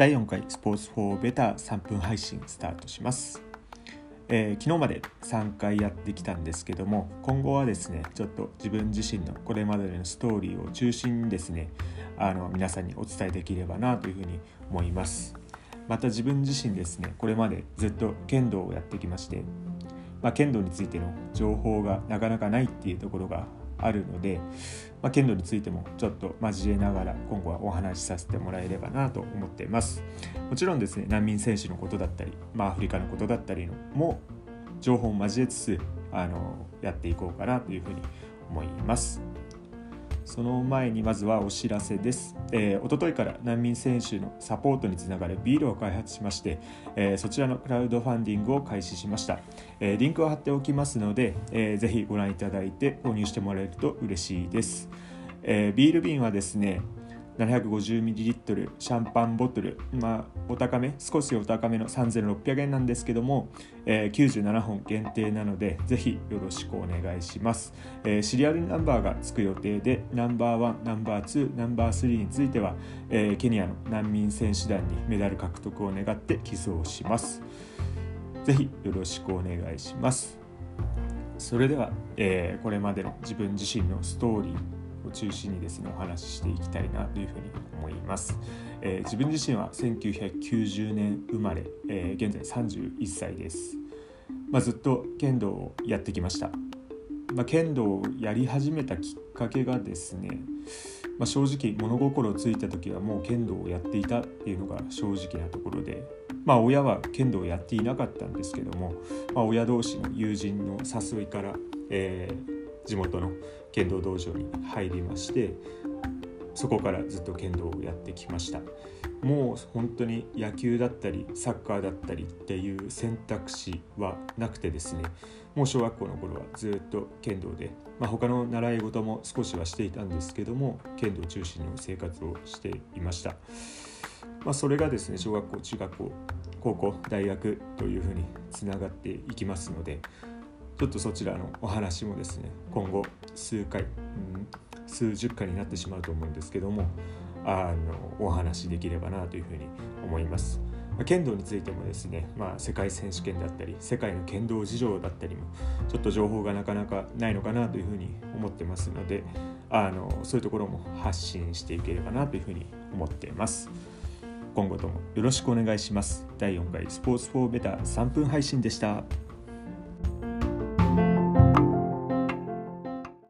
第4回スポーツ4ベター3分配信スタートします、えー、昨日まで3回やってきたんですけども今後はですねちょっと自分自身のこれまでのストーリーを中心にですねあの皆さんにお伝えできればなというふうに思います。また自分自身ですねこれまでずっと剣道をやってきましてまあ、剣道についての情報がなかなかないっていうところがあるので、まあ、剣道についてもちょっと交えながら今後はお話しさせてもらえればなと思っています。もちろんですね難民選手のことだったり、まあ、アフリカのことだったりのも情報を交えつつあのやっていこうかなというふうに思います。その前にまずはお知らせです。えー、一昨日から難民選手のサポートにつながるビールを開発しまして、えー、そちらのクラウドファンディングを開始しました。えー、リンクを貼っておきますので、えー、ぜひご覧いただいて購入してもらえると嬉しいです。えー、ビール瓶はですね、750ml シャンパンボトル、まあ、お高め少しお高めの3600円なんですけども、えー、97本限定なのでぜひよろしくお願いします、えー、シリアルナンバーがつく予定でナンバーワンナンバーツーナンバースリーについては、えー、ケニアの難民選手団にメダル獲得を願って寄贈します。ぜひよろしくお願いします。それでは、えー、これまでの自分自身のストーリーを中心にですねお話ししていきたいなというふうに思います、えー、自分自身は1990年生まれ、えー、現在31歳です、まあ、ずっと剣道をやってきました、まあ、剣道をやり始めたきっかけがですね、まあ、正直物心ついた時はもう剣道をやっていたっていうのが正直なところでまあ親は剣道をやっていなかったんですけども、まあ、親同士の友人の誘いから、えー、地元の剣道道場に入りましてそこからずっと剣道をやってきました。もう本当に野球だったりサッカーだったりっていう選択肢はなくてですねもう小学校の頃はずっと剣道で、まあ、他の習い事も少しはしていたんですけども剣道中心の生活をしていました、まあ、それがですね小学校中学校高校大学というふうにつながっていきますのでちょっとそちらのお話もですね今後数回、うん、数十回になってしまうと思うんですけどもあのお話しできればなというふうに思います。剣道についてもですね、まあ、世界選手権だったり世界の剣道事情だったりもちょっと情報がなかなかないのかなというふうに思ってますのであのそういうところも発信していければなというふうに思っています。今後ともよろしくお願いします。第4回スポーツ4ベター3分配信でした。